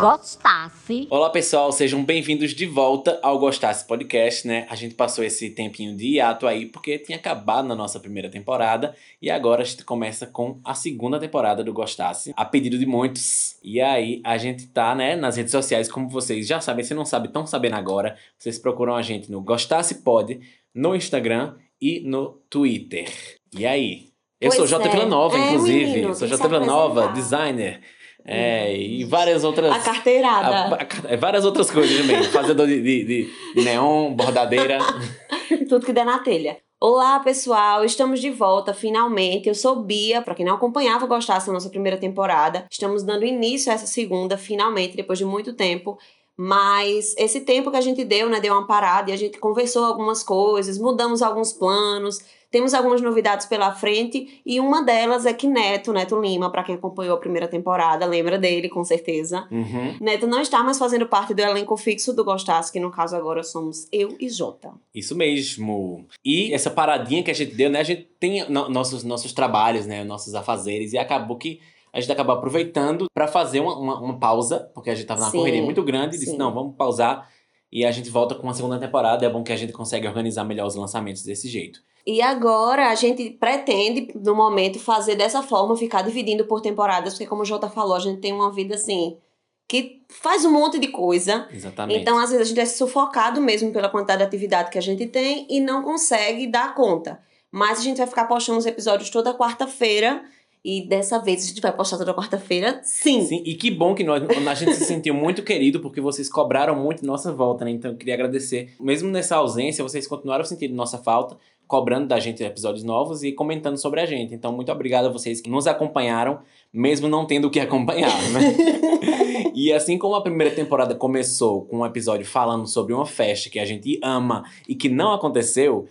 gostasse. Olá pessoal, sejam bem-vindos de volta ao Gostasse Podcast, né? A gente passou esse tempinho de hiato aí porque tinha acabado na nossa primeira temporada e agora a gente começa com a segunda temporada do Gostasse, a pedido de muitos. E aí a gente tá, né, nas redes sociais, como vocês já sabem, se não sabem, estão sabendo agora, vocês procuram a gente no Gostasse Pod, no Instagram e no Twitter. E aí? Eu Pois sou J. é. Vila Nova, É, inclusive. menino, sou J. que se Vila Nova, apresentar. designer. É, e várias outras. A carteirada. A- a- várias outras coisas também. Fazedor de, de, de neon, bordadeira. Tudo que der na telha. Olá, pessoal, estamos de volta finalmente. Eu sou Bia, pra quem não acompanhava gostasse da nossa primeira temporada. Estamos dando início a essa segunda, finalmente, depois de muito tempo. Mas esse tempo que a gente deu, né, deu uma parada e a gente conversou algumas coisas, mudamos alguns planos, temos algumas novidades pela frente e uma delas é que Neto, Neto Lima, pra quem acompanhou a primeira temporada, lembra dele com certeza. Uhum. Neto não está mais fazendo parte do elenco fixo do Gostasse, que no caso agora somos eu e Jota. Isso mesmo. E essa paradinha que a gente deu, né? A gente tem no- nossos, nossos trabalhos, né? Nossos afazeres. E acabou que a gente acabou aproveitando pra fazer uma, uma, uma pausa, porque a gente tava numa correria muito grande. E disse, não, vamos pausar. E a gente volta com uma segunda temporada. É bom que a gente consegue organizar melhor os lançamentos desse jeito. E agora a gente pretende, no momento, fazer dessa forma, ficar dividindo por temporadas, porque como o Jota falou, a gente tem uma vida assim que faz um monte de coisa. Exatamente. Então, às vezes, a gente é sufocado mesmo pela quantidade de atividade que a gente tem e não consegue dar conta. Mas a gente vai ficar postando os episódios toda quarta-feira. E dessa vez a gente vai postar toda quarta-feira, sim. Sim, e que bom que nós, a gente se sentiu muito querido, porque vocês cobraram muito nossa volta, né? Então eu queria agradecer. Mesmo nessa ausência, vocês continuaram sentindo nossa falta, cobrando da gente episódios novos e comentando sobre a gente. Então, muito obrigado a vocês que nos acompanharam, mesmo não tendo o que acompanhar, né? e assim como a primeira temporada começou com um episódio falando sobre uma festa que a gente ama e que não aconteceu,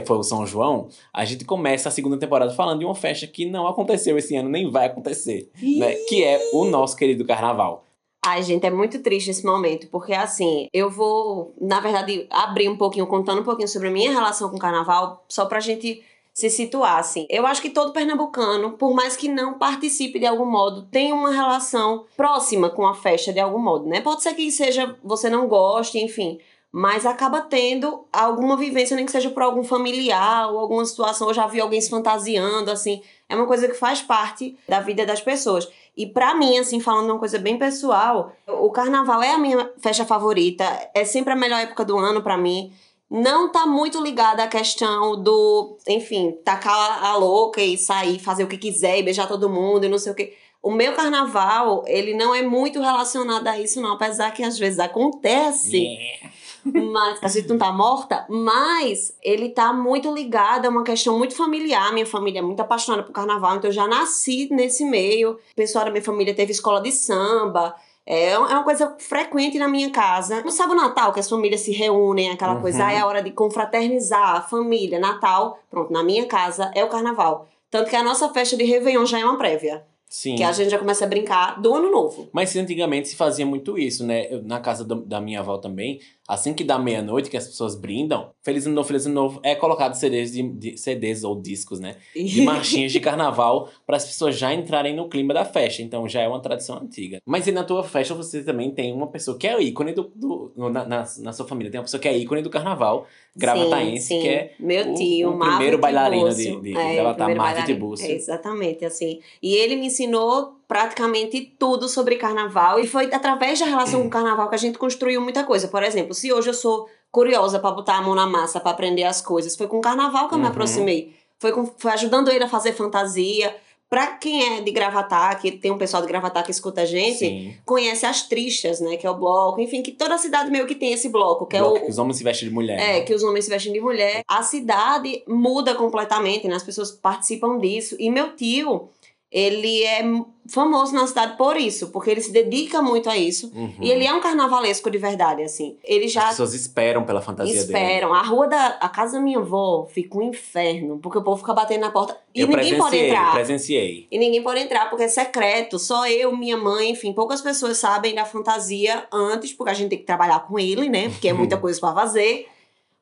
que foi o São João, a gente começa a segunda temporada falando de uma festa que não aconteceu esse ano, nem vai acontecer né, que é o nosso querido carnaval. Ai, gente, é muito triste esse momento, porque assim, eu vou, na verdade, abrir um pouquinho, contando um pouquinho sobre a minha relação com o carnaval, só pra gente se situar, assim. Eu acho que todo pernambucano, por mais que não participe de algum modo, tem uma relação próxima com a festa de algum modo, né? Pode ser que seja, você não goste, enfim, mas acaba tendo alguma vivência, nem que seja por algum familiar ou alguma situação, eu já vi alguém se fantasiando, assim, é uma coisa que faz parte da vida das pessoas. E pra mim, assim, falando uma coisa bem pessoal, o carnaval é a minha festa favorita, é sempre a melhor época do ano pra mim. Não tá muito ligada à questão do, enfim, tacar a louca e sair, fazer o que quiser e beijar todo mundo e não sei o quê. O meu carnaval, ele não é muito relacionado a isso, não, apesar que às vezes acontece Yeah. Mas a gente não tá morta, mas ele tá muito ligado a uma questão muito familiar. Minha família é muito apaixonada por carnaval, então eu já nasci nesse meio. O pessoal da minha família teve escola de samba. É é uma coisa frequente na minha casa. Não sabe o Natal, que as famílias se reúnem, aquela Uhum. coisa, ah, é a hora de confraternizar, a família, Natal. Pronto, na minha casa é o carnaval. Tanto que a nossa festa de Réveillon já é uma prévia. Sim. Que a gente já começa a brincar do ano novo. Mas antigamente se fazia muito isso, né? Eu, na casa do- da minha avó também, assim que dá meia-noite, que as pessoas brindam, Feliz Ano Novo, Feliz Ano Novo, é colocado CDs, de, de- CDs ou discos, né? De marchinhas de carnaval, para as pessoas já entrarem no clima da festa. Então já é uma tradição antiga. Mas e na tua festa você também tem uma pessoa que é o ícone do. do- na, na, na sua família, tem uma pessoa que é ícone do carnaval, gravataense, Sim, sim. que é meu o- tio, o Marvin primeiro bailarino de- de- de É, Gravatar, o. Tibúrcio. É, exatamente, assim. E ele me ensinou praticamente tudo sobre carnaval e foi através da relação com o carnaval que a gente construiu muita coisa. Por exemplo, se hoje eu sou curiosa pra botar a mão na massa, pra aprender as coisas, foi com o carnaval que eu me Uhum. aproximei. Foi, com, foi ajudando ele a fazer fantasia. Pra quem é de Gravatar, que tem um pessoal de Gravatar que escuta a gente, Sim. conhece as tristas, né? Que é o bloco. Enfim, que toda cidade meio que tem esse bloco, que Bloco é o, que os homens se vestem de mulher. é, né? que os homens se vestem de mulher. A cidade muda completamente, né? As pessoas participam disso. E meu tio, ele é famoso na cidade por isso, porque ele se dedica muito a isso. Uhum. E ele é um carnavalesco de verdade, assim. Ele já As pessoas esperam pela fantasia dele. esperam. A rua da a casa da minha avó fica um inferno, porque o povo fica batendo na porta e Eu ninguém pode entrar. presenciei. E ninguém pode entrar porque é secreto. Só eu, minha mãe, enfim, poucas pessoas sabem da fantasia antes, porque a gente tem que trabalhar com ele, né? Porque é muita coisa pra fazer.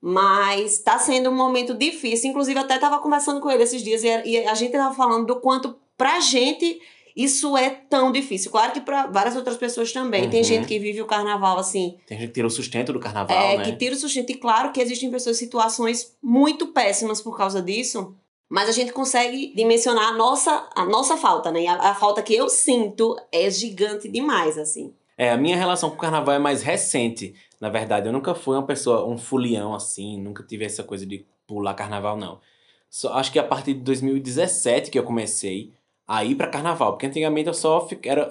Mas tá sendo um momento difícil. Inclusive, até tava conversando com ele esses dias e a- e a gente tava falando do quanto pra gente Isso é tão difícil. Claro que para várias outras pessoas também. Tem Uhum. gente que vive o carnaval assim, Tem gente que tira o sustento do carnaval, é, né? que tira o sustento. E claro que existem pessoas em situações muito péssimas por causa disso. Mas a gente consegue dimensionar a nossa, a nossa falta, né? E a, a falta que eu sinto é gigante demais, assim. É, a minha relação com o carnaval é mais recente. Na verdade, eu nunca fui uma pessoa, um fulião assim, nunca tive essa coisa de pular carnaval, não. Só, acho que a partir de 2017 que eu comecei a ir pra carnaval, porque antigamente eu só fi- era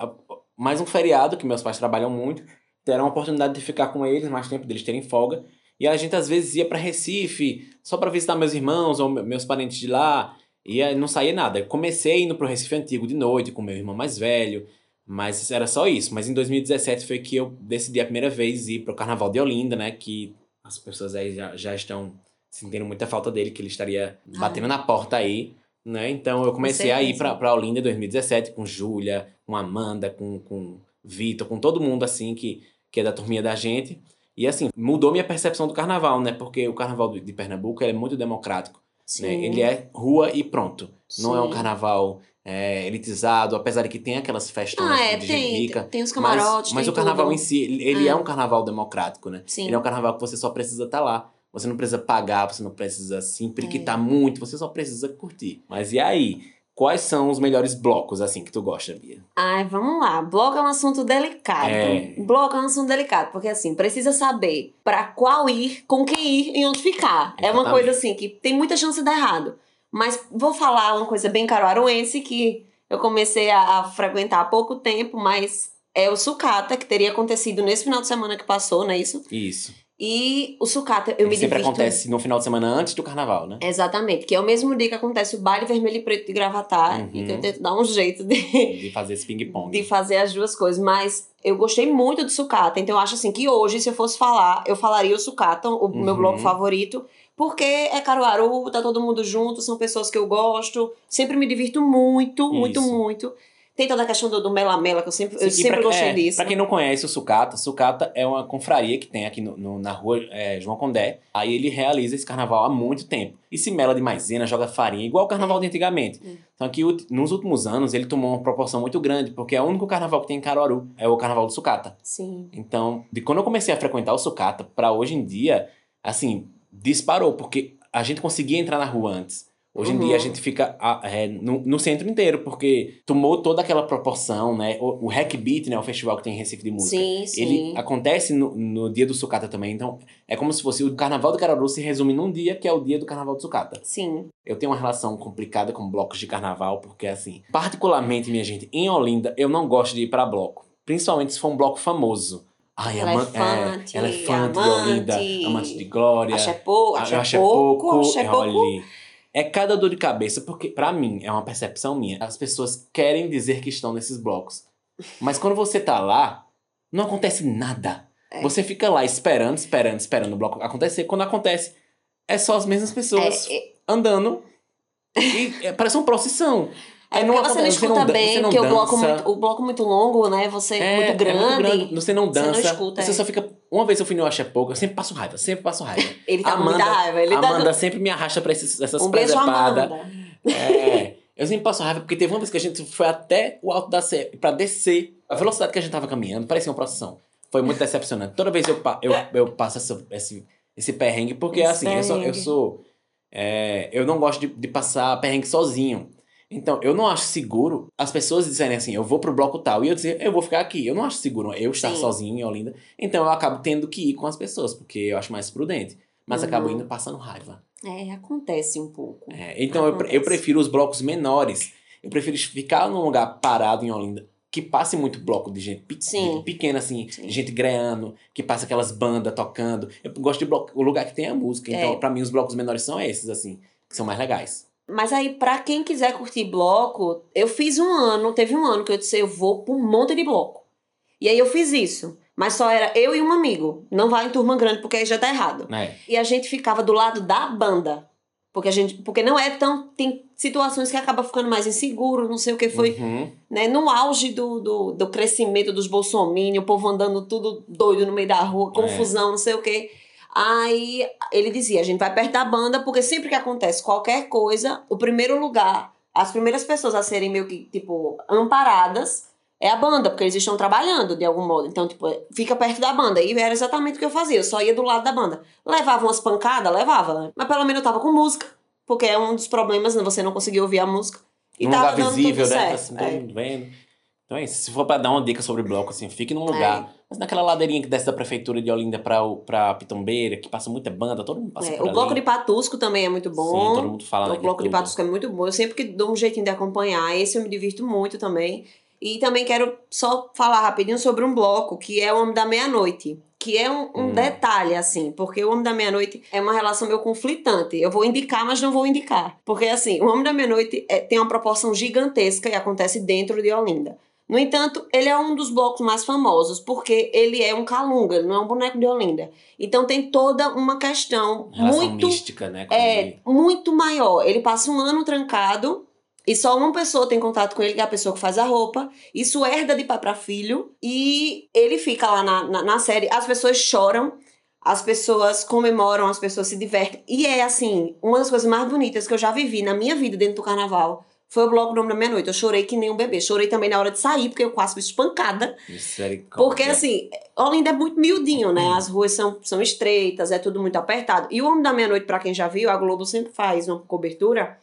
mais um feriado, que meus pais trabalham muito, então era uma oportunidade de ficar com eles, mais tempo deles terem folga. E a gente às vezes ia pra Recife, só pra visitar meus irmãos ou me- meus parentes de lá, e aí não saía nada. Eu comecei indo pro Recife Antigo de noite com meu irmão mais velho, mas era só isso. Mas em 2017 foi que eu decidi a primeira vez ir pro Carnaval de Olinda, né? Que as pessoas aí já, já estão sentindo muita falta dele, que ele estaria Ah. batendo na porta aí, né? Então eu comecei a ir pra Olinda em 2017 com Júlia, com Amanda, com, com Vitor, com todo mundo assim que, que é da turminha da gente. E assim, mudou minha percepção do carnaval, né? Porque o carnaval de Pernambuco é muito democrático. Sim. Né? Ele é rua e pronto. Não é um Sim. carnaval é, elitizado, apesar de que tem aquelas festas Ah, é, de tem, rica. tem os Mas, camarotes, mas tem o carnaval tudo. em si, ele, ele é. É. um carnaval democrático, né? Sim. Ele é um carnaval que você só precisa estar lá. Você não precisa pagar, você não precisa se impliquitar É. muito, você só precisa curtir. Mas e aí? Quais são os melhores blocos, assim, que tu gosta, Bia? Ai, vamos lá. Bloco é um assunto delicado. É. Bloco é um assunto delicado, porque assim, precisa saber pra qual ir, com quem ir e onde ficar. É uma Exatamente. coisa assim que tem muita chance de dar errado. Mas vou falar uma coisa bem caruaruense que eu comecei a, a frequentar há pouco tempo, mas é o sucata, que teria acontecido nesse final de semana que passou, não é isso? Isso. E o sucata, eu Ele me sempre divirto acontece no final de semana antes do carnaval, né? Exatamente, que é o mesmo dia que acontece o baile vermelho e preto de gravatar, Uhum. e que eu tento dar um jeito de, De fazer esse ping-pong. de fazer as duas coisas, mas eu gostei muito do sucata, então eu acho assim que hoje, se eu fosse falar, eu falaria o sucata, o meu Uhum. bloco favorito, porque é Caruaru, tá todo mundo junto, são pessoas que eu gosto, sempre me divirto muito, muito, Isso. muito. Tem toda a questão do, do mela-mela, que eu sempre, eu Sim, sempre pra- gostei é, disso. Pra quem não conhece o Sucata, Sucata é uma confraria que tem aqui no, no- na rua é, João Condé. Aí ele realiza esse carnaval há muito tempo. E se mela de maisena, joga farinha, igual o carnaval de antigamente. Hum. Então aqui, o- nos últimos anos, ele tomou uma proporção muito grande, porque é o único carnaval que tem em Caruaru, é o carnaval do Sucata. Sim. Então, de quando eu comecei a frequentar o Sucata, pra hoje em dia, assim, disparou, porque a gente conseguia entrar na rua antes. Hoje em Uhum. dia a gente fica ah, é, no, no centro inteiro, porque tomou toda aquela proporção, né? O, o Hack Beat, né? O festival que tem em Recife de música. Sim, sim. Ele acontece no, no dia do Sucata também, então é como se fosse o Carnaval do Caruaru se resume num dia, que é o dia do Carnaval do Sucata. Sim. Eu tenho uma relação complicada com blocos de carnaval, porque assim, particularmente, minha gente, em Olinda, eu não gosto de ir pra bloco. Principalmente se for um bloco famoso. Ai, ama- Elefante, é, elefante de amante, Olinda, amante de glória. Acho é pouco, Ah, acho eu é acho é pouco, acho é é, é cada dor de cabeça, porque pra mim, é uma percepção minha. As pessoas querem dizer que estão nesses blocos. Mas quando você tá lá, não acontece nada. É. Você fica lá esperando, esperando, esperando o bloco acontecer. Quando acontece, é só as mesmas pessoas É, é, andando. E é, parece uma procissão. É porque você não escuta bem, você não porque o bloco, dança. muito, o bloco muito longo, né? Você É, muito, grande, É muito grande. Você não Você não dança. escuta, você é. só fica. Uma vez eu fui no Acha Pouco, eu sempre passo raiva, sempre passo raiva. Ele tá Amanda- muita raiva. Ele Amanda tá... sempre me arrasta pra esses, essas Um beijo, presepadas. É. Eu sempre passo raiva, porque teve uma vez que a gente foi até o alto da Sé pra descer. A velocidade que a gente tava caminhando parecia uma procissão. Foi muito decepcionante. Toda vez eu, eu, eu passo essa- esse, esse perrengue, porque Esse assim, eu sou. Eu, perrengue. sou é, eu não gosto de, de passar perrengue sozinho. Então, eu não acho seguro as pessoas dizerem assim, eu vou pro bloco tal, e eu dizer, eu vou ficar aqui. Eu não acho seguro eu estar Sim. sozinho em Olinda. Então, eu acabo tendo que ir com as pessoas, porque eu acho mais prudente. Mas Uhum. acabo indo passando raiva. É, acontece um pouco. É, então eu, eu prefiro os blocos menores. Eu prefiro ficar num lugar parado em Olinda que passe muito bloco de gente pe- Sim. pequena, assim, Sim. gente greando, que passa aquelas bandas tocando. Eu gosto de bloco, o lugar que tem a música. Então, É. pra mim, os blocos menores são esses, assim, que são mais legais. Mas aí, pra quem quiser curtir bloco, eu fiz um ano, teve um ano que eu disse, eu vou pra um monte de bloco. E aí eu fiz isso. Mas só era eu e um amigo. Não vai em turma grande, porque aí já tá errado. Né? E a gente ficava do lado da banda. Porque a gente. Porque não é tão. Tem situações que acaba ficando mais inseguro, não sei o que foi. Uhum. Né? No auge do, do, do crescimento dos bolsominions, o povo andando tudo doido no meio da rua, confusão, não sei o que. Aí ele dizia: a gente vai perto da banda, porque sempre que acontece qualquer coisa, o primeiro lugar as primeiras pessoas a serem meio que, tipo, amparadas é a banda, porque eles estão trabalhando de algum modo. Então, tipo, fica perto da banda. E era exatamente o que eu fazia. Eu só ia do lado da banda. Levava umas pancadas? Levava. Né? Mas pelo menos eu tava com música. Porque é um dos problemas, né? Você não conseguia ouvir a música. E num lugar visível, né? Tá assim, todo é. vendo. Então é isso. Se for pra dar uma dica sobre bloco, assim, fique num lugar. É. Mas naquela ladeirinha que desce da prefeitura de Olinda pra, pra Pitombeira, que passa muita banda, todo mundo passa é, por O ali. bloco de Patusco também é muito bom. Sim, todo mundo fala O bloco de Patusco é muito bom. Eu sempre que dou um jeitinho de acompanhar. Esse eu me divirto muito também. E também quero só falar rapidinho sobre um bloco que é o Homem da Meia-Noite. Que é um, um hum. detalhe, assim, porque o Homem da Meia-Noite é uma relação meio conflitante. Eu vou indicar, mas não vou indicar. Porque, assim, o Homem da Meia-Noite é, tem uma proporção gigantesca e acontece dentro de Olinda. No entanto, ele é um dos blocos mais famosos, porque ele é um calunga, não é um boneco de Olinda. Então tem toda uma questão Relação muito mística, né? É, ele. muito maior. Ele passa um ano trancado e só uma pessoa tem contato com ele, que é a pessoa que faz a roupa. Isso herda de pai para filho. E ele fica lá na, na, na, série. As pessoas choram, as pessoas comemoram, as pessoas se divertem. E é, assim, uma das coisas mais bonitas que eu já vivi na minha vida dentro do carnaval. Foi o bloco do Nome da Meia-Noite. Eu chorei que nem um bebê. Chorei também na hora de sair, porque eu quase fui espancada. Porque, assim, Olinda é muito miudinho, né? As ruas são, são estreitas, é tudo muito apertado. E o Homem da Meia-Noite, para quem já viu, a Globo sempre faz uma cobertura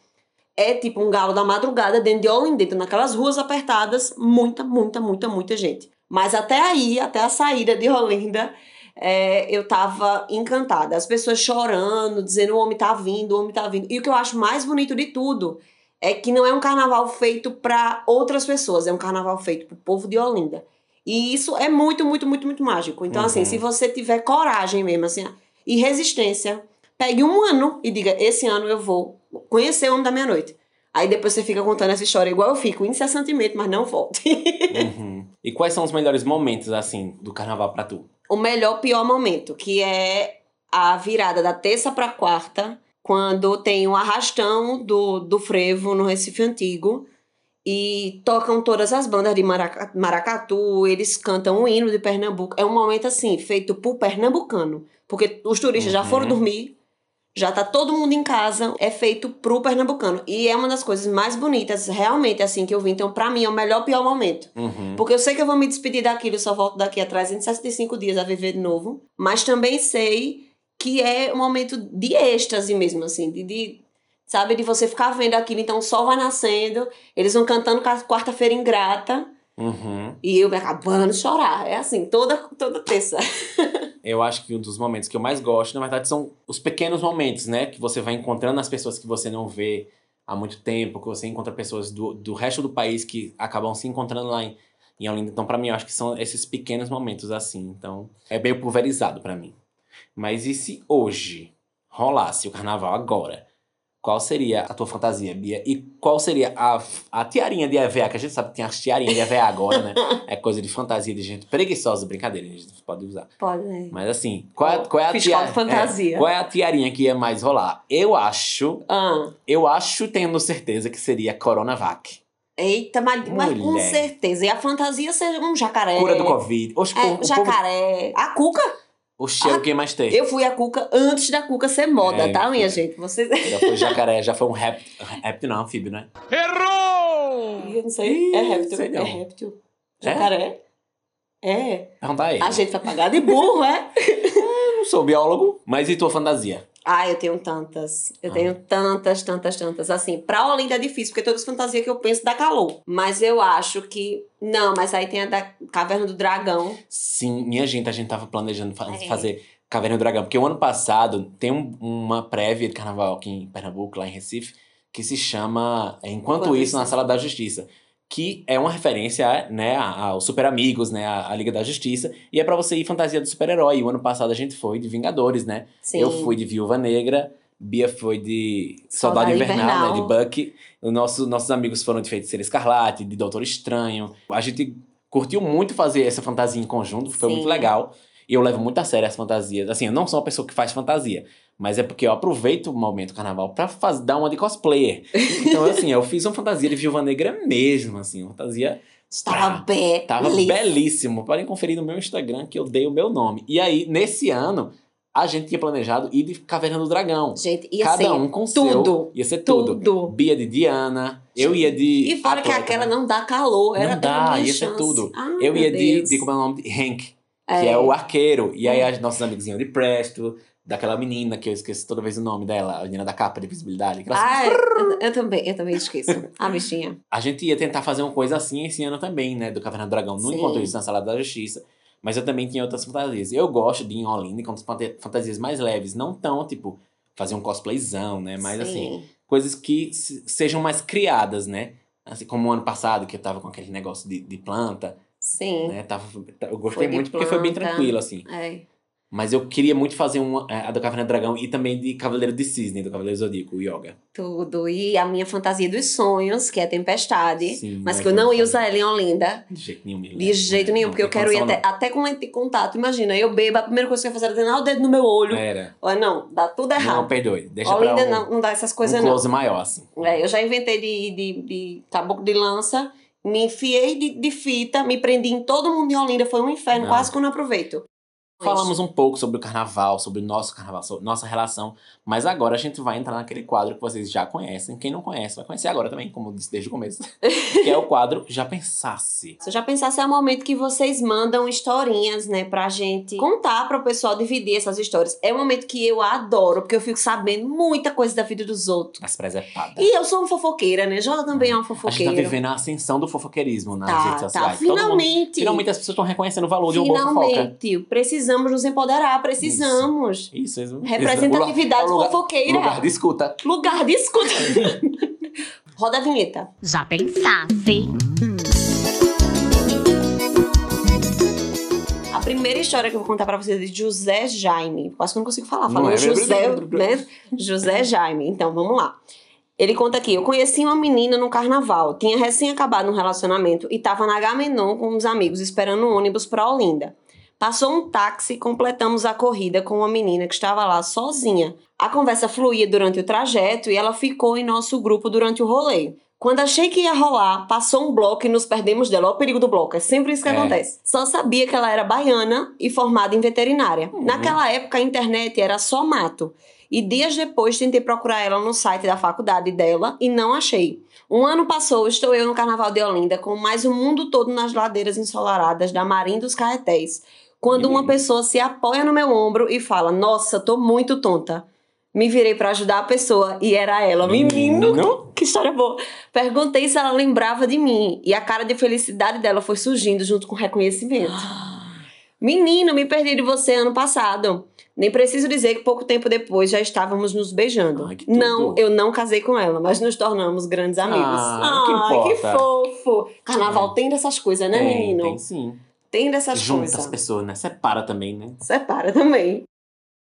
é tipo um galo da madrugada dentro de Olinda, dentro naquelas ruas apertadas, muita, muita, muita, muita gente. Mas até aí, até a saída de Olinda, é, eu tava encantada. As pessoas chorando, dizendo o homem tá vindo, o homem tá vindo. E o que eu acho mais bonito de tudo é que não é um carnaval feito para outras pessoas, é um carnaval feito pro povo de Olinda. E isso é muito, muito, muito, muito mágico. Então, assim, uhum. assim, se você tiver coragem mesmo, assim, e resistência, pegue um ano e diga: esse ano eu vou conhecer o Homem da Meia-Noite. Aí depois você fica contando essa história igual eu fico, incessantemente, mas não volte. uhum. E quais são os melhores momentos, assim, do carnaval pra tu? O melhor, pior momento, que é a virada da terça pra quarta, quando tem o um arrastão do, do frevo no Recife Antigo. E tocam todas as bandas de maracatu, eles cantam o hino de Pernambuco. É um momento assim, feito por pernambucano. Porque os turistas uhum. já foram dormir, já tá todo mundo em casa, é feito pro pernambucano. E é uma das coisas mais bonitas, realmente, assim, que eu vi. Então, pra mim, é o melhor pior momento. Uhum. Porque eu sei que eu vou me despedir daquilo, só volto daqui a 365 dias a viver de novo. Mas também sei que é um momento de êxtase mesmo, assim, de, de sabe, de você ficar vendo aquilo. Então, o sol vai nascendo, eles vão cantando quarta-feira ingrata. Uhum. E eu me acabando de chorar. É assim, toda, toda terça. eu acho que um dos momentos que eu mais gosto, na verdade, são os pequenos momentos, né? Que você vai encontrando as pessoas que você não vê há muito tempo, que você encontra pessoas do, do resto do país que acabam se encontrando lá em, em Olinda. Então, para mim, eu acho que são esses pequenos momentos assim. Então, é meio pulverizado para mim. Mas e se hoje rolasse o carnaval agora? Qual seria a tua fantasia, Bia? E qual seria a, a tiarinha de EVA? Que a gente sabe que tem as tiarinhas de EVA agora, né? É coisa de fantasia de gente preguiçosa, brincadeira, a gente pode usar. Pode, né? Mas assim, qual é, qual é a tiarinha? fantasia. É, qual é a tiarinha que ia mais rolar? Eu acho. Ah. Eu acho, tendo certeza, que seria Coronavac. Eita, mas, mas, com certeza. E a fantasia seja um jacaré. Cura do Covid. Oxe, é, o, jacaré. Povo... A cuca? O cheiro, quem mais tem? Eu fui a Cuca antes da Cuca ser moda, é, tá, minha gente? Vocês... Já foi jacaré, já foi um réptil. Réptil não, anfíbio, né? Errou! Eu não sei. É réptil. Sei é réptil. Jacaré? É. é. Pergunta aí. A gente vai pagar de burro, é? eu não sou biólogo. Mas e tua fantasia? Ah, eu tenho tantas. Eu ah. tenho tantas, tantas, tantas. Assim, pra Olinda é difícil, porque todas as fantasias que eu penso dá calor. Mas eu acho que. Não, mas aí tem a da Caverna do Dragão. Sim, minha gente, a gente tava planejando fa é. fazer Caverna do Dragão. Porque o ano passado tem um, uma prévia de carnaval aqui em Pernambuco, lá em Recife, que se chama Enquanto, Enquanto Isso, na Sala da Justiça que é uma referência né, aos Super Amigos, né, a, Liga da Justiça, e é para você ir fantasia do super-herói. O ano passado a gente foi de Vingadores, né? Sim. Eu fui de Viúva Negra, Bia foi de Soldado, Invernal, Invernal, né, de Bucky. O nosso, nossos amigos foram de Feiticeira Escarlate, de Doutor Estranho. A gente curtiu muito fazer essa fantasia em conjunto, foi Sim. muito legal. E eu levo muito a sério as fantasias. Assim, eu não sou uma pessoa que faz fantasia, mas é porque eu aproveito o momento carnaval pra faz, dar uma de cosplayer. Então, assim, eu fiz uma fantasia de Viúva Negra mesmo, assim, uma fantasia. Estava belíssimo. Tava belíssimo. Podem conferir no meu Instagram que eu dei o meu nome. E aí, nesse ano, A gente tinha planejado ir de Caverna do Dragão. Gente, ia Cada ser um com tudo. seu. Ia ser tudo. tudo. Bia de Diana, eu ia de. E fora que aquela né? não dá calor, era Não dá, ia ser chance. tudo. Ai, Eu ia de, de. Como é o nome? De Hank, É. que é o arqueiro. E aí, as nossos amigos iam de Presto, daquela menina que eu esqueço toda vez o nome dela, a menina da capa de visibilidade. que ela Ah, eu, eu também, eu também esqueço. A bichinha. A gente ia tentar fazer uma coisa assim esse ano também, né? Do Caverna do Dragão. Não Sim. enquanto isso na Sala da Justiça. Mas eu também tinha outras fantasias. Eu gosto de ir em Olinda com fanta- fantasias mais leves. Não tão, tipo, fazer um cosplayzão, né? Mas assim, Sim. coisas que se- sejam mais criadas, né? Assim como o ano passado, que eu tava com aquele negócio de, de planta, Sim. né? Tava, eu gostei Foi muito porque foi bem tranquilo, assim. É. Mas eu queria muito fazer uma, é, a do Caverna do Dragão e também de Cavaleiro de Cisne, do Cavaleiro Zodíaco, o Yoga. Tudo. E a minha fantasia dos sonhos, que é a tempestade. Sim, mas né, que eu não ia usar ela em Olinda. De jeito nenhum. me De jeito né? nenhum, Não porque eu quero ir até, até com lente de contato. Imagina, eu bebo, a primeira coisa que eu ia fazer era desenhar o dedo no meu olho. não. Era. Olha, não, dá tudo Não, errado. perdoe. Deixa Olinda pra um, não, não dá essas coisas, um não. close maior, assim. É, eu já inventei de, de, de caboclo de lança, me enfiei de, de fita, me prendi em todo mundo em Olinda, foi um inferno, Não. quase que eu não aproveito. Falamos um pouco sobre o carnaval, sobre o nosso carnaval, sobre nossa relação, mas agora a gente vai entrar naquele quadro que vocês já conhecem. Quem não conhece, vai conhecer agora também, como eu disse desde o começo. que é o quadro Já Pensasse. Se eu já pensasse, é o momento que vocês mandam historinhas, né, pra gente contar para o pessoal dividir essas histórias. É um momento que eu adoro, porque eu fico sabendo muita coisa da vida dos outros. As presepadas. E eu sou uma fofoqueira, né? Jola também é uma A gente tá fofoqueira. vivendo a ascensão do fofoqueirismo nas Tá, redes tá. sociais. Todo mundo- Finalmente. finalmente as pessoas estão reconhecendo o valor de uma boa fofoca. Finalmente. Precisamos nos empoderar, precisamos. Isso, isso. Representatividade lugar- fofoqueira. Lugar de escuta. Lugar de escuta. Roda a vinheta. Já pensasse? A primeira história que eu vou contar pra vocês é de José Jaime. Quase que eu não consigo falar. Falando é? José, né? José Jaime. Então, vamos lá. Ele conta aqui: Eu conheci uma menina no carnaval. Tinha recém acabado um relacionamento e tava na Gamenon com uns amigos esperando um ônibus pra Olinda. Passou um táxi e completamos a corrida com uma menina que estava lá sozinha. A conversa fluía durante o trajeto e ela ficou em nosso grupo durante o rolê. Quando achei que ia rolar, passou um bloco e nos perdemos dela. Olha o perigo do bloco, é sempre isso que É. acontece. Só sabia que ela era baiana e formada em veterinária. Uhum. Naquela época a internet era só mato. E dias depois tentei procurar ela no site da faculdade dela e não achei. Um ano passou, estou eu no Carnaval de Olinda com mais o mundo todo nas ladeiras ensolaradas da Marim dos Caetés. Quando uma pessoa se apoia no meu ombro e fala: Nossa, tô muito tonta. Me virei pra ajudar a pessoa e era ela. Menino, Menino. que história boa. Perguntei se ela lembrava de mim e a cara de felicidade dela foi surgindo junto com o reconhecimento. Menino, me perdi de você ano passado. Nem preciso dizer que pouco tempo depois já estávamos nos beijando. Ai, que não, eu não casei com ela, mas nos tornamos grandes amigos. Ah, que Ai, que importa. fofo. Carnaval tem dessas coisas, né, tem, menino? Tem sim. Tem dessas Junta coisas. as pessoas, né? Separa também, né? Separa também.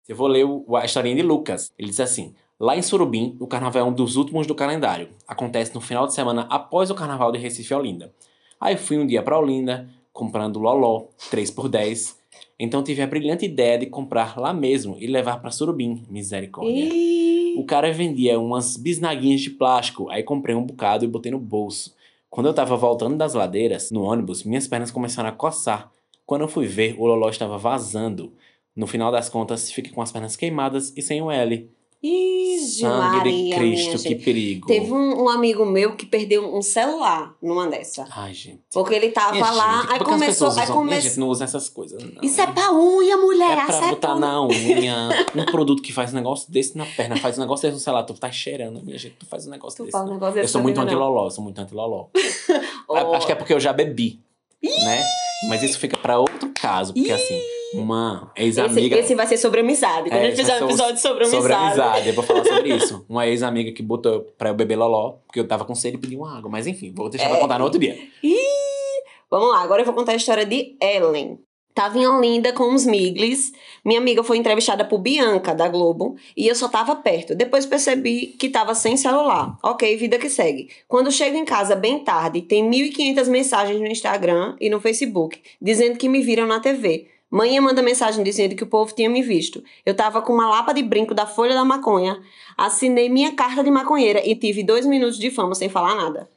Eu vou ler o- a historinha de Lucas. Ele diz assim: Lá em Surubim, o carnaval é um dos últimos do calendário. Acontece no final de semana após o carnaval de Recife e Olinda. Aí fui um dia pra Olinda, comprando loló, 3 por 10. Então tive a brilhante ideia de comprar lá mesmo e levar pra Surubim. Misericórdia. E... O cara vendia umas bisnaguinhas de plástico, aí comprei um bocado e botei no bolso. Quando eu tava voltando das ladeiras, no ônibus, minhas pernas começaram a coçar. Quando eu fui ver, o loló estava vazando. No final das contas, fiquei com as pernas queimadas e sem o L. Ixi, Sangue Maria, de Cristo, que perigo. Teve um, um amigo meu que perdeu um celular numa dessa. Ai, gente. Porque ele tava Minha lá, gente, aí começou. Aí usam- começou. gente não usa essas coisas, não. Isso é pra unha, mulher. É pra isso botar pra- na unha um produto que faz um negócio desse na perna, faz um negócio desse no celular, tu tá cheirando, minha gente, tu faz um negócio Tu desse. um não. negócio Eu desse sou muito não. anti-loló, eu sou muito anti-loló. Ó, Acho que é porque eu já bebi, né? Mas isso fica pra outro caso, porque assim, uma esse, ex-amiga. esse vai ser sobre amizade. Quando É, a gente fizer um episódio sobre amizade. Sobre amizade, eu vou falar sobre isso. Uma ex-amiga que botou pra eu beber loló, porque eu tava com sede e pedi uma água. Mas enfim, vou deixar pra É. contar no outro dia. Vamos lá, agora eu vou contar a história de Ellen. Tava em Olinda com os Miglis. Minha amiga foi entrevistada por Bianca, da Globo, e eu só tava perto. Depois percebi que tava sem celular. Ok, vida que segue. Quando chego em casa bem tarde, tem 1.500 mensagens no Instagram e no Facebook, dizendo que me viram na TV. Mãe manda mensagem dizendo que o povo tinha me visto. Eu tava com uma lapa de brinco da folha da maconha, assinei minha carta de maconheira e tive dois minutos de fama sem falar nada.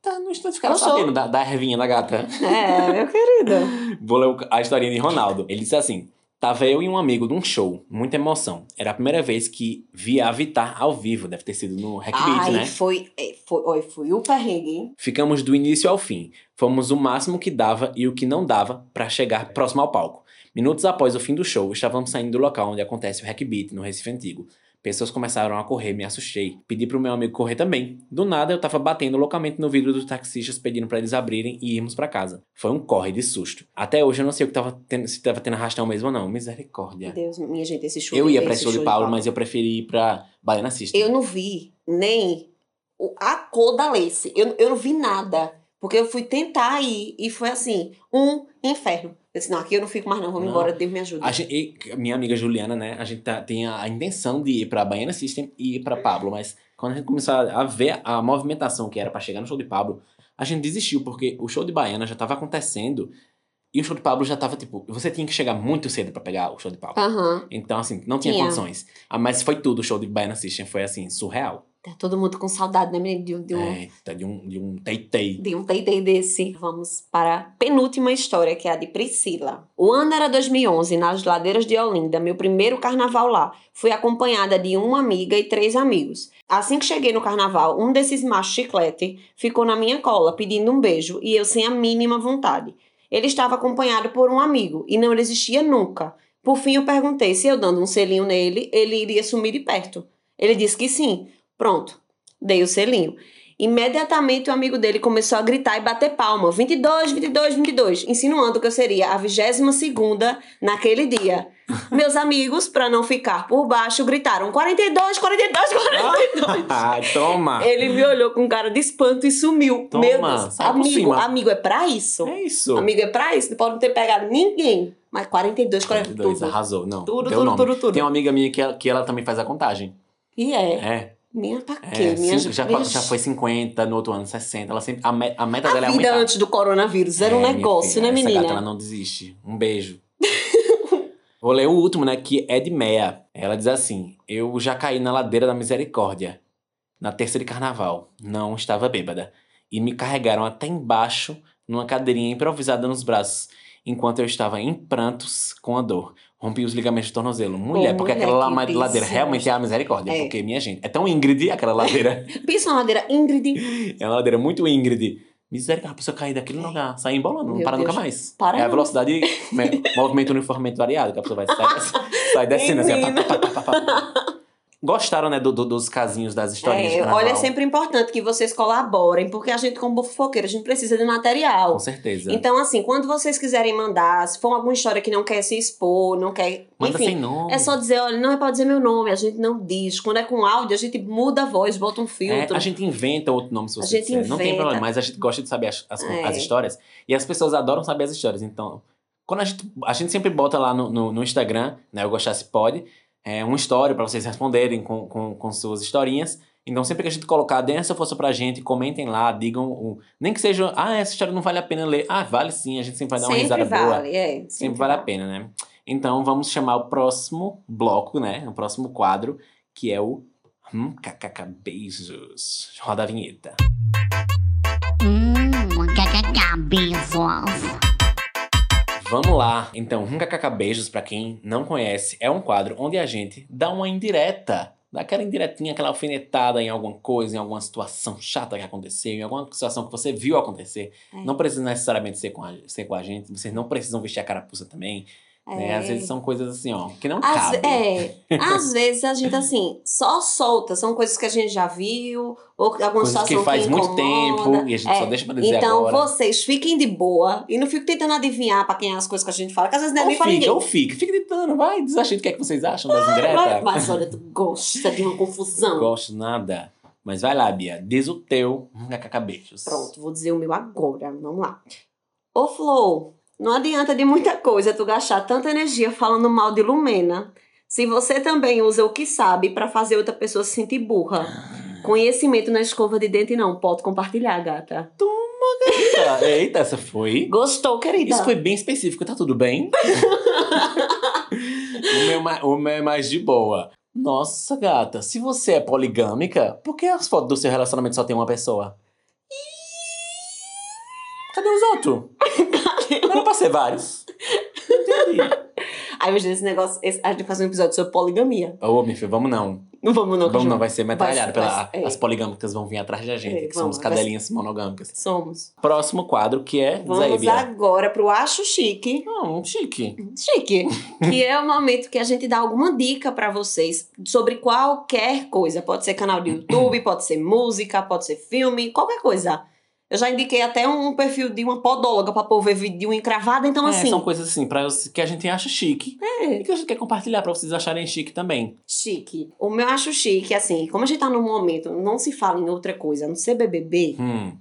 Tá no instante ficaram Eu sou. sabendo da, da ervinha da gata. É, meu querido. Vou ler a historinha de Ronaldo. Ele disse assim: Tava eu e um amigo num show, muita emoção. Era a primeira vez que via a Vitar ao vivo, deve ter sido no Ai, né? foi, é, foi, oi, foi o perrengue, hein? Ficamos do início ao fim. Fomos o máximo que dava e o que não dava pra chegar próximo ao palco. Minutos após o fim do show, estávamos saindo do local onde acontece o Hackbeat, no Recife Antigo. Pessoas começaram a correr, me assustei. Pedi pro meu amigo correr também. Do nada, eu tava batendo loucamente no vidro dos taxistas, pedindo pra eles abrirem e irmos pra casa. Foi um corre de susto. Até hoje eu não sei o que tava tendo, se tava tendo arrastão mesmo ou não. Misericórdia. Meu Deus, minha gente, esse show. Eu ia pra esse esse show de Paulo, mas eu preferi ir pra Baiana System. Eu não vi nem o- a cor da lace. Eu, eu não vi nada. Porque eu fui tentar ir e foi assim, um inferno. Eu disse, não, aqui eu não fico mais não, vamos embora, Deus me ajude. A gente, e minha amiga Juliana, né? A gente tá- tem a, a intenção de ir pra Baiana System e ir pra Pablo, mas quando a gente começou a, ver a movimentação que era pra chegar no show de Pablo, a gente desistiu, porque o show de Baiana já tava acontecendo e o show de Pablo já tava, tipo, você tinha que chegar muito cedo pra pegar o show de Pablo. Aham. Então, assim, não tinha, Tinha. condições. Ah, mas foi tudo, o show de Baiana System foi, assim, surreal. Tá todo mundo com saudade, né, menino? De, um- de um, Eita, de um, de um tei-tei. de um teitei desse. Vamos para a penúltima história, que é a de Priscila. O ano era 2011, nas ladeiras de Olinda, meu primeiro carnaval lá. Fui acompanhada de uma amiga e três amigos. Assim que cheguei no carnaval, um desses machos chiclete ficou na minha cola pedindo um beijo e eu sem a mínima vontade. Ele estava acompanhado por um amigo e não existia nunca. Por fim, eu perguntei se eu dando um selinho nele, ele iria sumir de perto. Ele disse que sim. Pronto, dei o selinho. Imediatamente o amigo dele começou a gritar e bater palma. 22, 22, 22. Insinuando que eu seria a 22 segunda naquele dia. Meus amigos, para não ficar por baixo, gritaram 42, 42, 42. Ah, toma! Ele me olhou com cara de espanto e sumiu. Toma, Meu Deus. Amigo, amigo é pra isso. É isso. Amigo é pra isso. Não pode não ter pegado ninguém. Mas 42, 42, 42, tudo. arrasou. Não, Tudo, tudo, nome. tudo, tudo. Tem uma amiga minha que ela, que ela também faz a contagem. E é. É. Minha pra quê? É, minha, cinco- já, minha- já foi 50, no outro ano 60. Ela sempre, a, me- a meta A dela é vida aumentar. antes do coronavírus era um É, minha negócio, filha, né, menina? gata ela não desiste. Um beijo. Vou ler o último, né? Que é de Meia. Ela diz assim: Eu já caí na ladeira da misericórdia. Na terça de carnaval. Não estava bêbada. E me carregaram até embaixo numa cadeirinha improvisada nos braços. Enquanto eu estava em prantos com a dor. Rompi os ligamentos do tornozelo. Mulher, Ô, porque mulher, aquela que la- ladeira realmente é a misericórdia. É. Porque, minha gente, é tão Ingrid aquela ladeira. Pensa na ladeira Ingrid. É uma ladeira muito Ingrid. Misericórdia, a pessoa cair daquele lugar, sair embolando, não Meu para Deus. nunca mais. Para é a não. velocidade, me- movimento uniformemente variado, que a pessoa vai sair, sai descendo assim. Pá, pá, pá. Gostaram, né, do- do- dos casinhos, das historinhas de É, olha, é sempre importante que vocês colaborem, porque a gente, como fofoqueira, a gente precisa de material. Com certeza. Então, assim, quando vocês quiserem mandar, se for alguma história que não quer se expor, não quer. Manda enfim, sem nome. é só dizer, olha, não é pra dizer meu nome, a gente não diz. Quando é com áudio, a gente muda a voz, bota um É, filtro. a gente inventa outro nome se A você gente quiser. Não tem inventa. problema, mas a gente gosta de saber as, as, É. as histórias. E as pessoas adoram saber as histórias. Então, quando a gente, a gente sempre bota lá no, no, no Instagram, né? Eu Gostasse Pode, é, uma história pra vocês responderem com, com, com suas historinhas. Então, sempre que a gente colocar, deem essa força pra gente, comentem lá, digam. O, nem que seja, ah, essa história não vale a pena ler. Ah, vale sim, a gente sempre vai dar uma sempre risada boa. vale, é. Sempre, Sempre vale a pena, né? Então, vamos chamar o próximo bloco, né? O próximo quadro, que é o Hum, kkk, beijos. Roda a vinheta. Hum, kkk, beijos. Vamos lá. Então, Hum, kkk, beijos, pra quem não conhece, é um quadro onde a gente dá uma indireta. Dá aquela indiretinha, aquela alfinetada em alguma coisa, em alguma situação chata que aconteceu, em alguma situação que você viu acontecer. É. Não precisa necessariamente ser com, a, ser com a gente, vocês não precisam vestir a carapuça também. Né? É. Às vezes são coisas assim, ó, que não Às, cabem. é, às vezes a gente, assim, só solta. São coisas que a gente já viu, ou alguma Coisas situação que faz muito incomoda. tempo e a gente É, só deixa pra dizer Então, agora. vocês fiquem de boa e não fiquem tentando adivinhar pra quem é as coisas que a gente fala, que às vezes não é Ou nem pra fica, ninguém. ou fica. Fica gritando, vai, gente o que é que vocês acham das indiretas. Mas, olha, tu gosta de uma confusão. Não gosto nada. Mas vai lá, Bia. Diz o teu kkk, beijos. Pronto, vou dizer o meu agora. Vamos lá. Ô, Flo, não adianta de muita coisa tu gastar tanta energia falando mal de Lumena. Se você também usa o que sabe pra fazer outra pessoa se sentir burra. Conhecimento na escova de dente não. Pode compartilhar, gata. Eita, eita, essa foi. Gostou, querida? Isso foi bem específico, tá tudo bem? o, meu, o meu é mais de boa. Nossa, gata, se você é poligâmica, por que as fotos do seu relacionamento só tem uma pessoa? Cadê os outros? Não era pra ser vários? Entendi. Aí hoje esse negócio, esse- a gente fazer um episódio sobre poligamia. Ô, filho, vamos não. Não vamos não, Vamos não, vai ser metralhado. Vai- pela, vai- é. As poligâmicas vão vir atrás da gente, É, que somos vamos, vai cadelinhas monogâmicas. Somos. Próximo quadro, que é Vamos Zaibia. agora pro Acho Chique. Não, chique. Chique. que é o momento que a gente dá alguma dica pra vocês sobre qualquer coisa. Pode ser canal de YouTube, pode ser música, pode ser filme, qualquer coisa. Eu já indiquei até um perfil de uma podóloga pra pôr ver vídeo de unha encravada, então É, assim. São coisas assim, pra, que a gente acha chique. É. E que a gente quer compartilhar pra vocês acharem chique também. Chique. O meu acho chique, assim, como a gente tá num momento, não se fala em outra coisa, não ser BBB, Hum.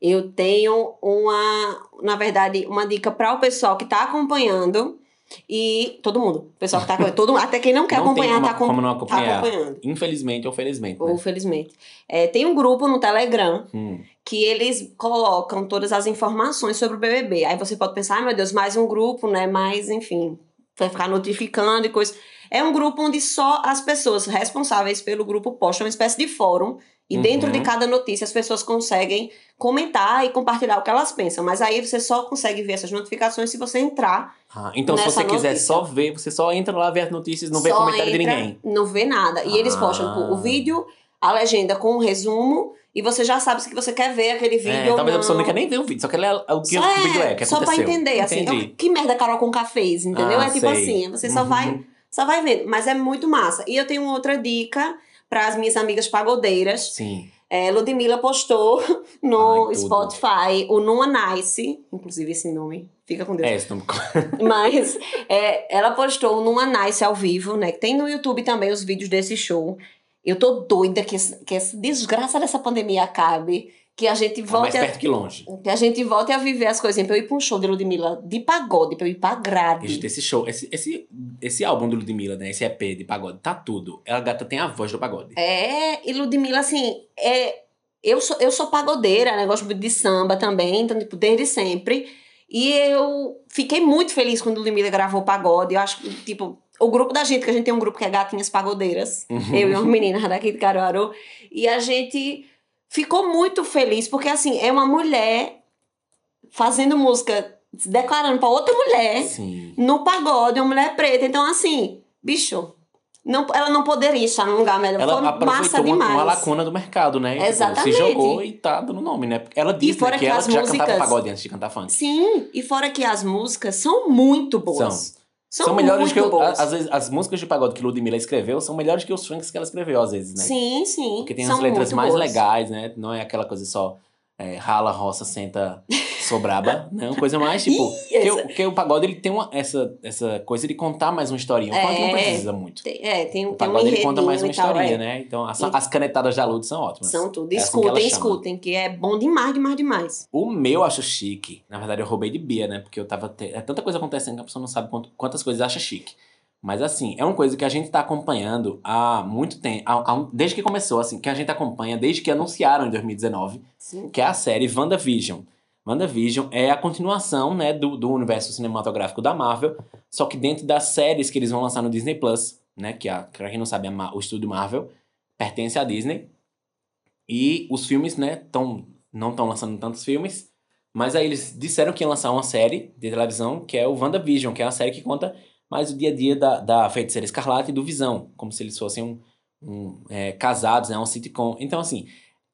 eu tenho uma, na verdade, uma dica para o pessoal que tá acompanhando e todo mundo, o pessoal que tá acompanhando, todo, até quem não quer não acompanhar como, tá, como não tá acompanhar. acompanhando. Infelizmente ou felizmente. Ou Né? felizmente. É, tem um grupo no Telegram Hum. que eles colocam todas as informações sobre o BBB. Aí você pode pensar, ai meu Deus, mais um grupo, né? Mais, enfim, vai ficar notificando e coisa. É um grupo onde só as pessoas responsáveis pelo grupo postam uma espécie de fórum. E Uhum. dentro de cada notícia as pessoas conseguem comentar e compartilhar o que elas pensam. Mas aí você só consegue ver essas notificações se você entrar. Ah, então, se você quiser notícia. só ver, você só entra lá ver as notícias, não vê só comentário de entra, ninguém. Não vê nada. E eles Ah. postam pô, o vídeo, a legenda com um resumo. E você já sabe se que você quer ver aquele vídeo É, ou talvez não. a pessoa não quer nem ver o vídeo, só quer ler o que Só o vídeo é, o que só pra aconteceu. entender, assim. Entendi. então, que merda a Carol com fez, entendeu? Ah, é tipo sei. assim, você só Uhum. vai, só vai vendo. Mas é muito massa. E eu tenho outra dica para as minhas amigas pagodeiras. Sim. É, Ludmilla postou no Ai. Spotify o Numa Nice, inclusive esse nome, fica com Deus. É, esse não... Mas é, ela postou numa Nice ao vivo, né? Que tem no YouTube também os vídeos desse show. Eu tô doida que, esse- que essa desgraça dessa pandemia acabe. Que a gente Tá mais volte a, perto que longe. que a gente volte a viver as coisinhas. Pra eu ir pra um show de Ludmilla de pagode, pra eu ir pra grade. Gente, esse show, esse, esse, esse álbum do Ludmilla, né? Esse EP de pagode, tá tudo. Ela gata tem a voz do pagode. É, e Ludmilla, assim, é, eu, sou, eu sou pagodeira, né? Gosto de samba também, então, tipo, desde sempre. E eu fiquei muito feliz quando Ludmilla gravou pagode. Eu acho que, tipo, o grupo da gente, que a gente tem um grupo que é Gatinhas Pagodeiras, eu e umas meninas daqui de Caruaru, e a gente ficou muito feliz, porque, assim, é uma mulher fazendo música, declarando pra outra mulher Sim. no pagode, uma mulher preta. Então, assim, bicho, não, ela não poderia estar num lugar melhor. Ela Foi massa uma, demais. uma lacuna do mercado, né? Tipo, Exatamente. se jogou e tá dando nome, né? Ela disse né, que, que ela as já cantava músicas- pagode antes de cantar funk. Sim, e fora que as músicas são muito boas. São. São, São melhores que eu, às vezes as músicas de pagode que Ludmilla escreveu são melhores que os funks que ela escreveu às vezes, né? Sim, sim. Porque tem são as letras mais boas. legais, né? Não é aquela coisa só é, rala, roça, senta, sou braba. Não, coisa mais tipo. Ih, Porque, essa- o- pagode ele tem uma, essa, essa coisa de contar mais uma historinha. O funk não É. precisa muito. Tem, é, tem, O tem um pagode ele conta mais uma tal, historinha, é. né? Então as, as canetadas da Lud são ótimas. São tudo. É assim que Escutem, escutem, que é bom demais, demais, demais. O meu eu acho chique. Na verdade, eu roubei de Bia, né? Porque eu tava. Te... É tanta coisa acontecendo que a pessoa não sabe quanto- quantas coisas acha chique. Mas assim, é uma coisa que a gente tá acompanhando há muito tempo. há- há desde que começou, assim, que a gente acompanha desde que anunciaram em 2019, Sim. que é a série WandaVision. WandaVision é a continuação, né, do, do universo cinematográfico da Marvel, só que dentro das séries que eles vão lançar no Disney Plus, né? Que, a, pra quem não sabe, a Ma- o estúdio Marvel pertence à Disney. E os filmes, né, tão, não estão lançando tantos filmes. Mas aí eles disseram que iam lançar uma série de televisão, que é o WandaVision, que é uma série que conta mais o dia a dia da, da Feiticeira Escarlate e do Visão. Como se eles fossem um, um, é, casados, né, um sitcom. Então, assim,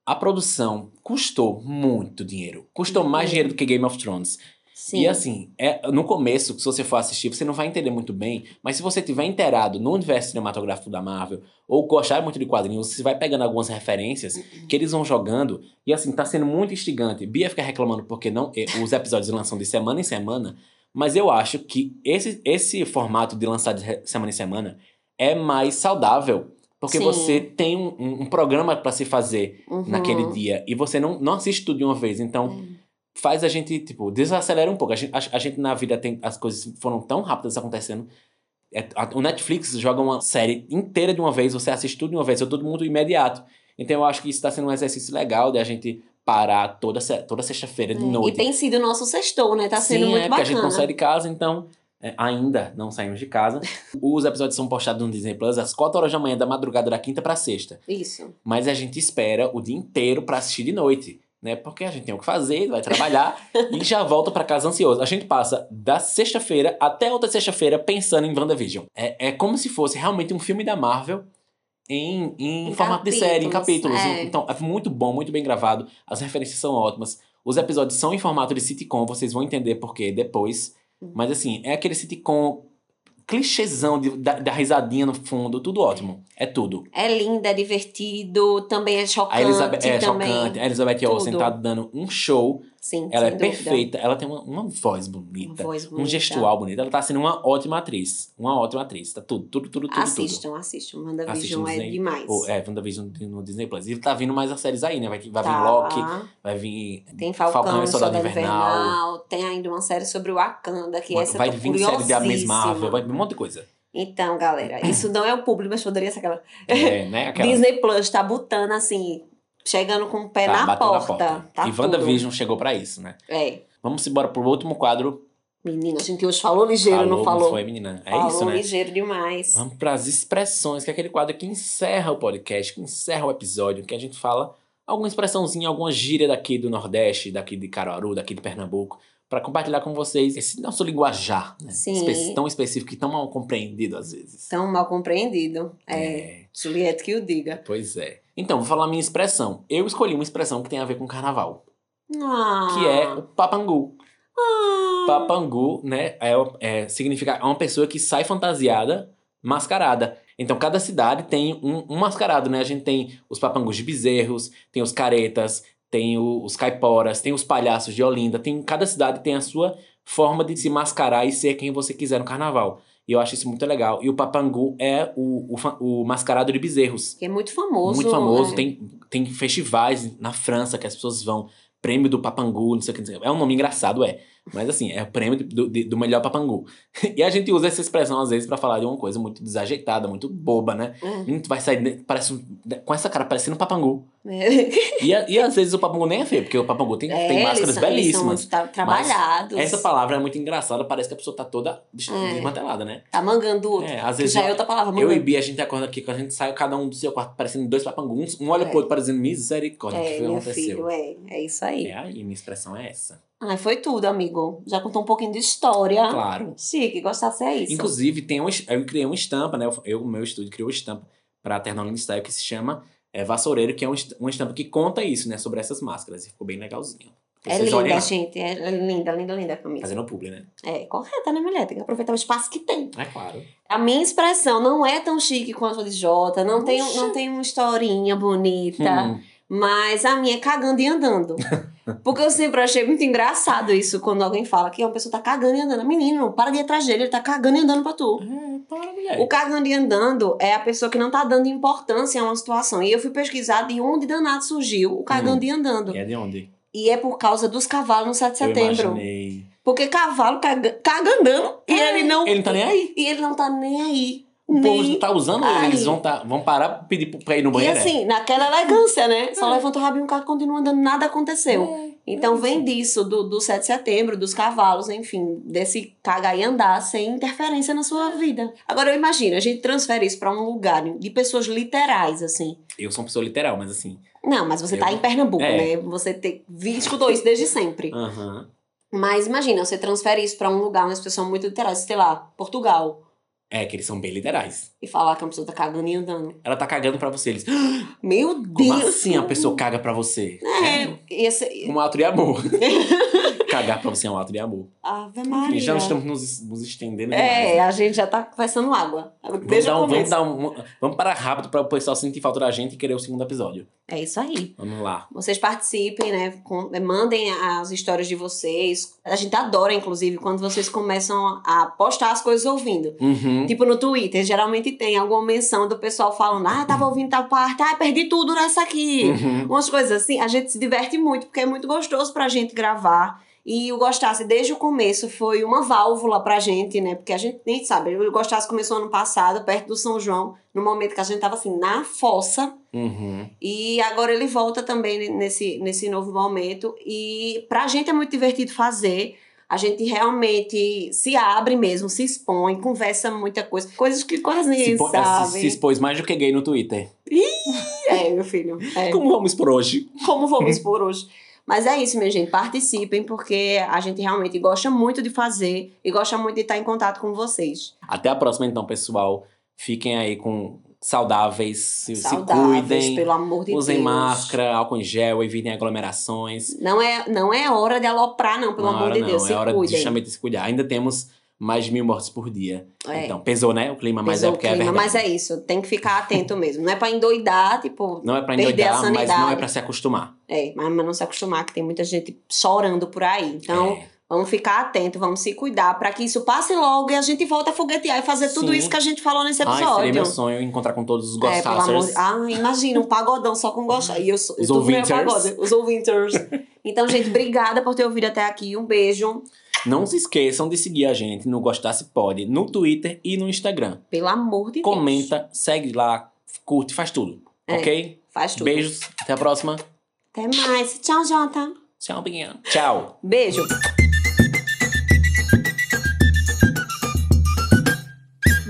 a produção custou muito dinheiro. Custou mais Uhum. dinheiro do que Game of Thrones. Sim. E assim, é, no começo, se você for assistir, você não vai entender muito bem, mas se você tiver inteirado no universo cinematográfico da Marvel, ou gostar muito de quadrinhos, você vai pegando algumas referências Uhum. que eles vão jogando, e assim, tá sendo muito instigante. Bia fica reclamando porque não os episódios lançam de semana em semana, mas eu acho que esse, esse formato de lançar de semana em semana é mais saudável. Porque Sim. você tem um, um- programa para se fazer Uhum. naquele dia, e você não, não assiste tudo de uma vez. Então, faz a gente, tipo, desacelera um pouco. A gente, a, a gente na vida tem. As coisas foram tão rápidas acontecendo. É, a- o Netflix joga uma série inteira de uma vez, você assiste tudo de uma vez, é tudo muito imediato. Então eu acho que isso está sendo um exercício legal de a gente parar toda, toda sexta-feira de É, E noite. tem sido o nosso sextou, né? Tá sendo Sim, muito é, porque bacana. a gente não sai de casa, então. é, ainda não saímos de casa. Os episódios são postados no Disney Plus às 4 horas da manhã da madrugada da quinta pra sexta. Isso. Mas a gente espera o dia inteiro pra assistir de noite. né? Porque a gente tem o que fazer, vai trabalhar e já volta pra casa ansioso. A gente passa da sexta-feira até outra sexta-feira pensando em WandaVision. É, é como se fosse realmente um filme da Marvel em, em, Em formato de série, em capítulos, é. Então, é muito bom, muito bem gravado. As referências são ótimas. Os episódios são em formato de sitcom, vocês vão entender por quê depois. Uhum. Mas assim, é aquele sitcom clichêzão de- da, da risadinha no fundo, tudo ótimo. É tudo. É lindo, é divertido, também é chocante. A Elizabeth é também. chocante. A Elizabeth Olsen tá dando um show. Sim, Ela é dúvida. perfeita. Ela tem uma, uma voz bonita. Uma voz Um bonita. gestual bonito. Ela tá sendo uma ótima atriz. Uma ótima atriz. Tá tudo, tudo, tudo, tudo. Assistam, assistam. tudo. WandaVision é Disney. demais. Pô, é, WandaVision no Disney Plus. E tá vindo mais as séries aí, né? Vai, vai vir Tá. Loki, vai vir Tem Falcão, Falcão e Soldado Soldado Invernal. Invernal. Tem ainda uma série sobre o Wakanda, que essa vai vir série da Miss. Marvel, vai vir um monte de coisa. Então, galera, isso não é o público, mas poderia ser aquela... É, né? Aquela, Disney Plus tá botando assim, chegando com o pé tá, na bateu porta. Tá e tudo. WandaVision chegou pra isso, né? É. Vamos embora pro último quadro. Menina, a gente hoje falou ligeiro, não falou? foi, menina? É falou isso, né? ligeiro demais. Vamos para as expressões, que é aquele quadro que encerra o podcast, que encerra o episódio, que a gente fala alguma expressãozinha, alguma gíria daqui do Nordeste, daqui de Caruaru, daqui de Pernambuco, para compartilhar com vocês esse nosso linguajar, né? Sim. Espe- tão específico e tão mal compreendido às vezes. Tão mal compreendido. É. É, Juliette que o diga. pois é. Então, vou falar a minha expressão. Eu escolhi uma expressão que tem a ver com carnaval, Ah. que é o papangu. Ah. Papangu, né, é, é, significa é uma pessoa que sai fantasiada, mascarada. Então, cada cidade tem um, um mascarado, né? A gente tem os papangus de bezerros, tem os caretas, tem o- os caiporas, tem os palhaços de Olinda. Tem, cada cidade tem a sua forma de se mascarar e ser quem você quiser no carnaval. E eu acho isso muito legal. E o papangu é o, o, o mascarado de bezerros. Que é muito famoso. muito famoso. né? Tem, tem festivais na França que as pessoas vão. Prêmio do Papangu, não sei o que. não sei o que. É um nome engraçado, é. Mas assim, é o prêmio do, do, melhor Papangu. E a gente usa essa expressão às vezes pra falar de uma coisa muito desajeitada, muito boba, né? É. Menino, tu vai sair parece um- com essa cara parecendo um Papangu. É. E, e às vezes o Papangu nem é feio, porque o Papangu tem, É, tem máscaras são- belíssimas. tra- trabalhados. Essa palavra é muito engraçada, parece que a pessoa tá toda É. desmantelada, né? Tá mangando o outro. É, às vezes já eu- é outra palavra, Eu mangando. e Bia, a gente acorda aqui, quando a gente sai, cada um do seu quarto parecendo dois papanguns. Um olha É. pro outro parecendo misericórdia. o que É, foi que meu aconteceu? filho, é. É isso aí. É aí, minha expressão é essa. Ai, foi tudo, amigo. Já contou um pouquinho de história. Claro. Chique, gostasse é isso. Inclusive, tem um, eu criei uma estampa, né? Eu, o meu estúdio criou uma estampa pra Ternolina Style que se chama é, Vassoureiro, que é um uma estampa que conta isso, né? Sobre essas máscaras. E ficou bem legalzinho. é Vocês linda, gente. É linda, linda, linda a camisa. Fazendo publi, né? É, correta, né, mulher? Tem que aproveitar o espaço que tem. É claro. A minha expressão não é tão chique quanto a de Jota, não tem, não tem uma historinha bonita, Hum, mas a minha é cagando e andando. Porque eu sempre achei muito engraçado isso quando alguém fala que uma pessoa tá cagando e andando. Menino, para de ir atrás dele, ele tá cagando e andando pra tu. É, para, mulher. O cagando e andando é a pessoa que não tá dando importância a uma situação. E eu fui pesquisar de onde danado surgiu o cagando Hum. e andando. E é de onde? E é por causa dos cavalos no 7 de Eu setembro. imaginei. Porque cavalo caga, caga andando e ele não. Ele não tá nem aí. E ele não tá nem aí. O povo nem tá usando ele, aí. eles vão, tá, vão parar pra pedir pra ir no E banheiro. assim, naquela elegância, né? Só É. levanta o rabinho, o carro continua andando, nada aconteceu. Então vem disso, do, do 7 de setembro, dos cavalos, enfim, desse cagar e andar sem interferência na sua vida. Agora eu imagino, a gente transfere isso pra um lugar de pessoas literais, assim. Eu sou uma pessoa literal, mas assim. Não, mas você Eu- tá em Pernambuco, É. né? Você tem, vi- estudou isso desde sempre. Aham. Mas imagina, você transfere isso pra um lugar onde as pessoas são muito literais, sei lá, Portugal. É, que eles são bem literais. E falar que a pessoa tá cagando e andando. Ela tá cagando pra você. Eles. Meu Como Deus! assim a pessoa caga pra você? É, esse... Um ato de amor. Cagar pra você é um ato de amor. Ave Maria. E já estamos nos, nos estendendo É, né? a gente já tá conversando água. Vamos, dar um, vamos, dar um, vamos parar rápido para o pessoal sentir falta da gente e querer o segundo episódio. É isso aí. Vamos lá. Vocês participem, né? com- mandem as histórias de vocês. A gente adora, inclusive, quando vocês começam a postar as coisas ouvindo. Uhum. Tipo no Twitter, geralmente tem alguma menção do pessoal falando: ah, tava ouvindo tal parte, ah, perdi tudo nessa aqui. Uhum. Umas coisas assim. A gente se diverte muito, porque é muito gostoso pra gente gravar. E o Gostasse, desde o começo, foi uma válvula pra gente, né? Porque a gente nem sabe. O Gostasse começou ano passado, perto do São João, no momento que a gente tava assim, na fossa. Uhum. E agora ele volta também nesse, nesse novo momento. E pra gente é muito divertido fazer. A gente realmente se abre mesmo, se expõe, conversa muita coisa. Coisas que quase Se, ninguém po- sabe. se, se expôs mais do que gay no Twitter. É, meu filho. É. Como vamos por hoje? Como vamos por hoje? Mas é isso, minha gente. Participem, porque a gente realmente gosta muito de fazer e gosta muito de estar em contato com vocês. Até a próxima, então, pessoal. Fiquem aí com saudáveis, se, se Saudáveis, cuidem. pelo amor de Usem Deus. máscara, álcool em gel, evitem aglomerações. Não é, não é hora de aloprar, não, pelo Não é amor hora de não, Deus. é se hora cuidem. de justamente se cuidar. Ainda temos mais de mil mortes por dia. É. Então, pesou, né? O clima, mas Pesou é porque o é clima, verdade. Mas é isso, tem que ficar atento mesmo. Não é pra endoidar, tipo. Não é pra endoidar, mas não é pra se acostumar. É, mas mas não se acostumar, que tem muita gente chorando por aí. Então, É. vamos ficar atento, vamos se cuidar pra que isso passe logo e a gente volta a foguetear e fazer tudo Sim. isso que a gente falou nesse Ai, episódio. seria meu sonho encontrar com todos os É, pelo amor gostasters. de... Ah, imagina, um pagodão só com gostar. E eu sou Os eu ouvinters. Os ouvintes. Então, gente, obrigada por ter ouvido até aqui. Um beijo. Não se esqueçam de seguir a gente no Gostar Se Pode, no Twitter e no Instagram. Pelo amor de Deus. Comenta, segue lá, curte, faz tudo. É. Ok? Faz tudo. Beijos, até a próxima. Até mais. Tchau, Jota. Tchau, Binha. Tchau. Beijo.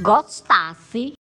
Gostasse